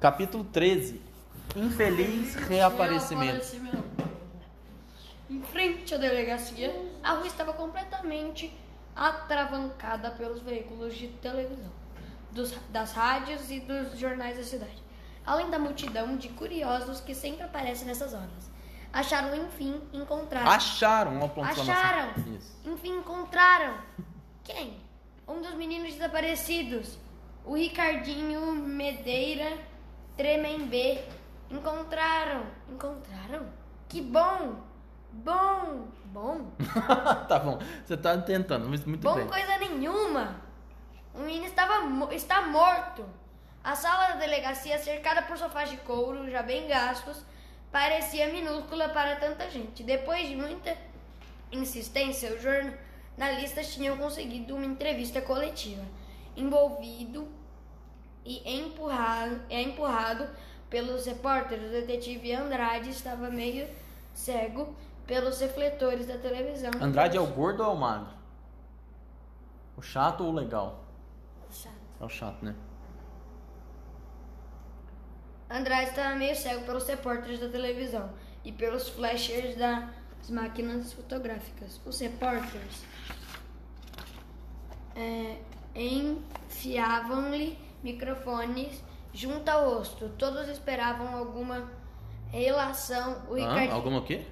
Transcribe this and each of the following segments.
Capítulo 13. Infeliz reaparecimento. Em frente à delegacia, a rua estava completamente atravancada pelos veículos de televisão, dos- das rádios e dos jornais da cidade, além da multidão de curiosos que sempre aparece nessas horas. Acharam, enfim, encontraram. Acharam, de exclamação. Acharam! Enfim, encontraram. Quem? Um dos meninos desaparecidos. O Ricardinho Medeira Tremembé. Encontraram. Encontraram? Que bom! Bom! Bom! tá bom, você tá tentando, mas muito Bom bem. coisa nenhuma! O menino estava, está morto. A sala da delegacia, cercada por sofás de couro, já bem gastos, parecia minúscula para tanta gente. Depois de muita insistência, os jornalistas tinham conseguido uma entrevista coletiva. Envolvido e empurrado, é empurrado pelos repórteres, o detetive Andrade estava meio cego pelos refletores da televisão. Andrade é o gordo ou é o magro? O chato ou o legal? Chato. É o chato, né? Andrade estava meio cego pelos repórteres da televisão e pelos flashers das máquinas fotográficas. Os repórteres é, enfiavam-lhe microfones junto ao rosto. Todos esperavam alguma relação. O Hã? Ricardinho, Alguma o quê?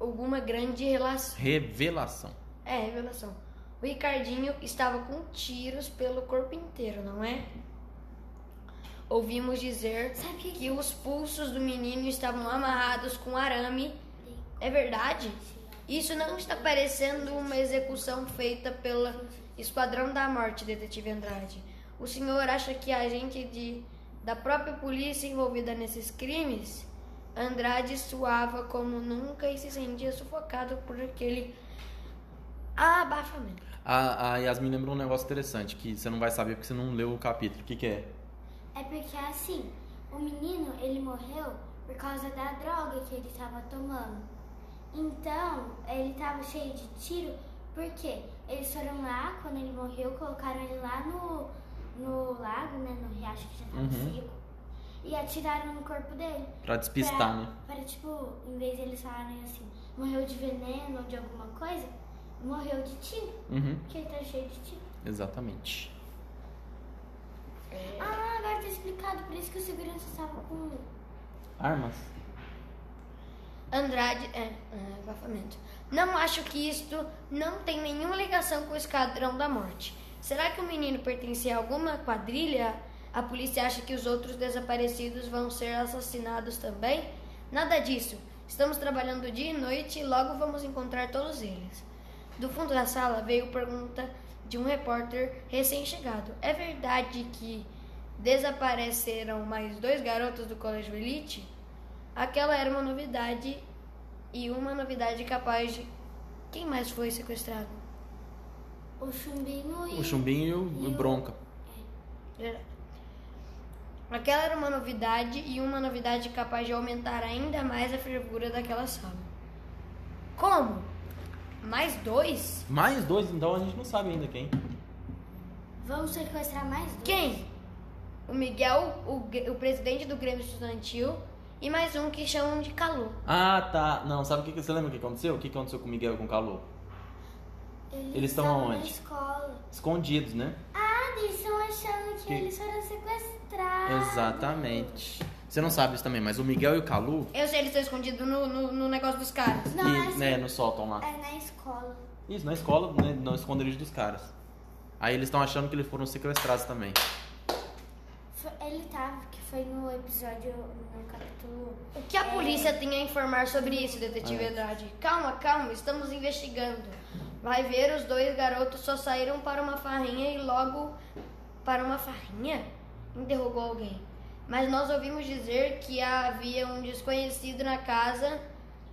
alguma grande relação. Revelação. É, revelação. O Ricardinho estava com tiros pelo corpo inteiro, não é? Ouvimos dizer que os pulsos do menino estavam amarrados com arame. É verdade? Isso não está parecendo uma execução feita pelo Esquadrão da Morte, detetive Andrade. O senhor acha que a gente de, da própria polícia envolvida nesses crimes? Andrade suava como nunca e se sentia sufocado por aquele abafamento. A, a Yasmin lembrou um negócio interessante que você não vai saber porque você não leu o capítulo. O que, que é? É porque assim, o menino ele morreu por causa da droga que ele estava tomando. Então, ele estava cheio de tiro, porque eles foram lá, quando ele morreu, colocaram ele lá no, no lago, né? No riacho que já estava Uhum. seco. E atiraram no corpo dele. Pra despistar, pra, né? Para, tipo, em vez de eles falarem assim, morreu de veneno ou de alguma coisa, morreu de tiro. Uhum. Porque ele tá cheio de tiro. Exatamente. Ah, agora tá explicado, por isso que o segurança estava com. Armas? Andrade, é, é, abafamento. Não acho que isto não tem nenhuma ligação com o Esquadrão da Morte. Será que o menino pertencia a alguma quadrilha? A polícia acha que os outros desaparecidos vão ser assassinados também? Nada disso. Estamos trabalhando dia e noite e logo vamos encontrar todos eles. Do fundo da sala veio pergunta de um repórter recém-chegado. É verdade que desapareceram mais dois garotos do Colégio Elite? Aquela era uma novidade e uma novidade capaz de. Quem mais foi sequestrado? O chumbinho e. O chumbinho e o e o- bronca. Verdade. Aquela era uma novidade e uma novidade capaz de aumentar ainda mais a fervura daquela sala. Como? Mais dois? Mais dois, então a gente não sabe ainda quem. Vamos sequestrar mais dois. Quem? O Miguel, o, o presidente do Grêmio Estudantil, e mais um que chamam de Calu. Ah, tá. Não, sabe o que, que você lembra o que aconteceu? O que aconteceu com o Miguel e com o Calu? Eles estão aonde? na escola. Escondidos, né? Ah, eles estão achando que, Que- eles foram sequestrados. Exatamente. Você não sabe isso também, mas o Miguel e o Calu, Eu sei, eles estão escondidos no, no, no negócio dos caras. Não, e, é, assim, né, no sótão lá. é na escola. Isso, na escola, né, no esconderijo dos caras. Aí eles estão achando que eles foram sequestrados também. Ele tava, que foi no episódio, no capítulo. O que a É. polícia tem a informar sobre isso, detetive É. Andrade? Calma, calma, estamos investigando. Vai ver, os dois garotos só saíram para uma farrinha e logo. Para uma farrinha? Interrogou alguém. Mas nós ouvimos dizer que havia um desconhecido na casa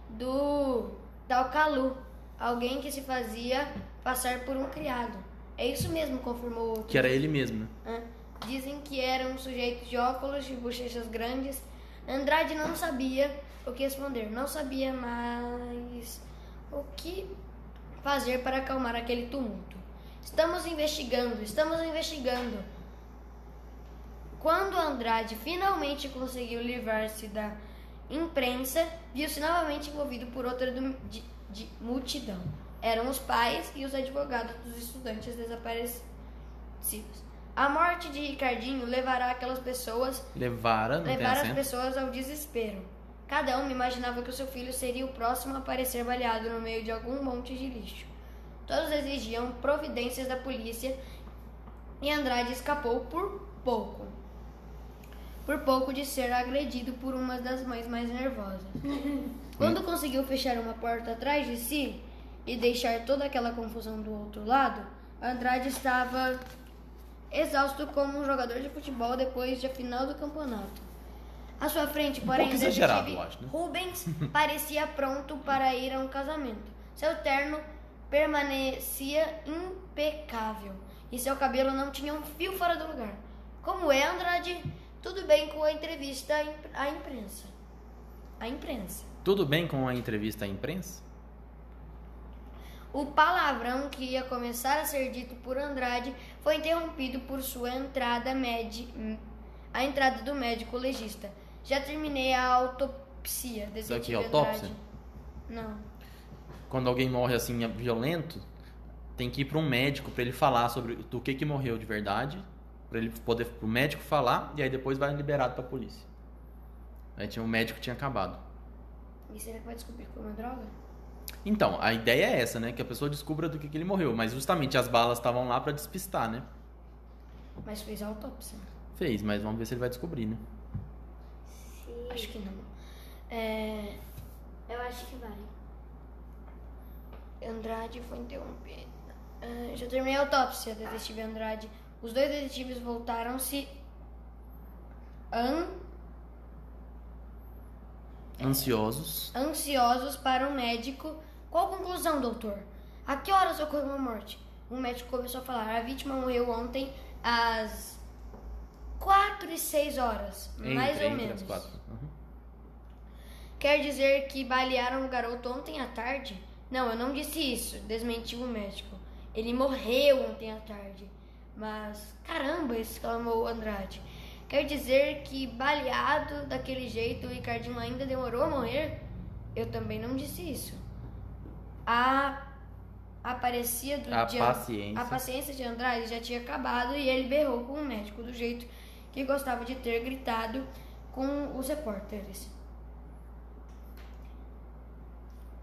do tal Calu. Alguém que se fazia passar por um criado. É isso mesmo, confirmou outro. Que era ele mesmo, né? Dizem que era um sujeito de óculos, de bochechas grandes. Andrade não sabia o que responder, não sabia mais o que fazer para acalmar aquele tumulto. Estamos investigando, estamos investigando. Quando Andrade finalmente conseguiu livrar-se da imprensa, viu-se novamente envolvido por outra de, de multidão. Eram os pais e os advogados dos estudantes desaparecidos. A morte de Ricardinho levará aquelas pessoas Levara, não levar as pessoas ao desespero. Cada um imaginava que o seu filho seria o próximo a aparecer baleado no meio de algum monte de lixo. Todos exigiam providências da polícia e Andrade escapou por pouco. Por pouco de ser agredido por uma das mães mais nervosas. Quando conseguiu fechar uma porta atrás de si e deixar toda aquela confusão do outro lado, Andrade estava exausto como um jogador de futebol depois da final do campeonato. À sua frente, porém, pouco o detetive acho, né? Rubens parecia pronto para ir a um casamento. Seu terno permanecia impecável e seu cabelo não tinha um fio fora do lugar. Como é, Andrade? Tudo bem com a entrevista à imp- à imprensa. A imprensa. Tudo bem com a entrevista à imprensa? O palavrão que ia começar a ser dito por Andrade foi interrompido por sua entrada médi... a entrada do médico legista. Já terminei a autopsia. Isso aqui é autópsia? Não. Quando alguém morre assim violento, tem que ir para um médico para ele falar sobre do que que morreu de verdade, para ele poder pro médico falar e aí depois vai liberado para polícia. Aí tinha um médico tinha acabado. E será que vai descobrir que foi uma droga? Então, a ideia é essa, né? Que a pessoa descubra do que, que ele morreu. Mas justamente as balas estavam lá pra despistar, né? Mas fez a autópsia. Fez, mas vamos ver se ele vai descobrir, né? Acho que não. É... Eu acho que vai. Andrade foi interrompido. Ah, já terminei a autópsia, detetive Andrade. Os dois detetives voltaram-se an- Ansiosos. ansiosos para o médico. Qual a conclusão, doutor? A que horas ocorreu a morte? O médico começou a falar. A vítima morreu ontem às 4 e 6 horas, mais Entre- ou entre menos. Uhum. Quer dizer que balearam o garoto ontem à tarde? Não, eu não disse isso, desmentiu o médico. Ele morreu ontem à tarde. Mas, caramba, exclamou Andrade. Quer dizer que baleado daquele jeito o Ricardinho ainda demorou a morrer? Eu também não disse isso. A aparecia do A de- paciência. a paciência de Andrade já tinha acabado e ele berrou com o médico do jeito que gostava de ter gritado com os repórteres.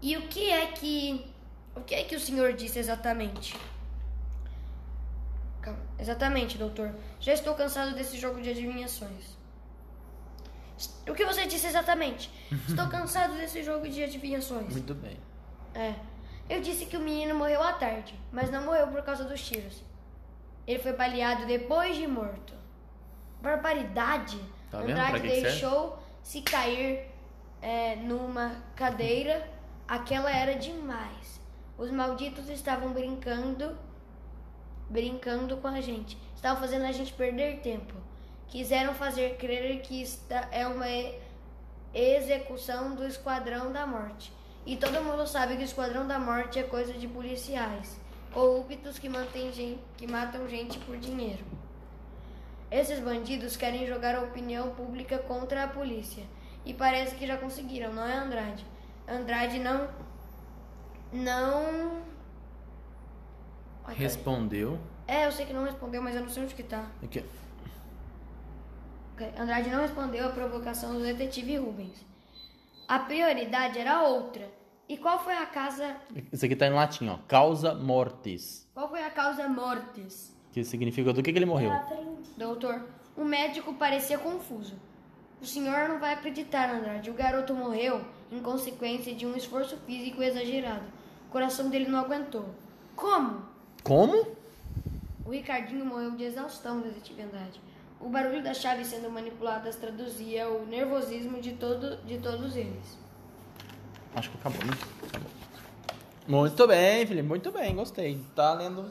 E o que é que o que é que o senhor disse exatamente? Calma. Exatamente, doutor. Já estou cansado desse jogo de adivinhações. O que você disse exatamente? Estou cansado desse jogo de adivinhações. Muito bem. É. Eu disse que o menino morreu à tarde, mas não morreu por causa dos tiros. Ele foi baleado depois de morto. Barbaridade! Tá Andrade que que serve? deixou-se cair é, numa cadeira. Aquela era demais. Os malditos estavam brincando, brincando com a gente. Estavam fazendo a gente perder tempo. Quiseram fazer crer que esta é uma execução do Esquadrão da Morte. E todo mundo sabe que o Esquadrão da Morte é coisa de policiais corruptos que, mantêm gente, que matam gente por dinheiro. Esses bandidos querem jogar a opinião pública contra a polícia. E parece que já conseguiram, não é, Andrade? Andrade não. Não. Respondeu. É, eu sei que não respondeu, mas eu não sei onde que tá. Aqui. Ok, Andrade não respondeu à provocação do detetive Rubens. A prioridade era outra. E qual foi a casa. Isso aqui tá em latim, ó. Causa mortis. Qual foi a causa mortis? Que significa do que, que ele morreu. Doutor, o médico parecia confuso. O senhor não vai acreditar, Andrade. O garoto morreu em consequência de um esforço físico exagerado. O coração dele não aguentou. Como? Como? O Ricardinho morreu de exaustão, detetive Andrade. O barulho das chaves sendo manipuladas traduzia o nervosismo de, todo, de todos eles. Acho que acabou, né? Acabou. Muito bem, Felipe. Muito bem, gostei. Tá lendo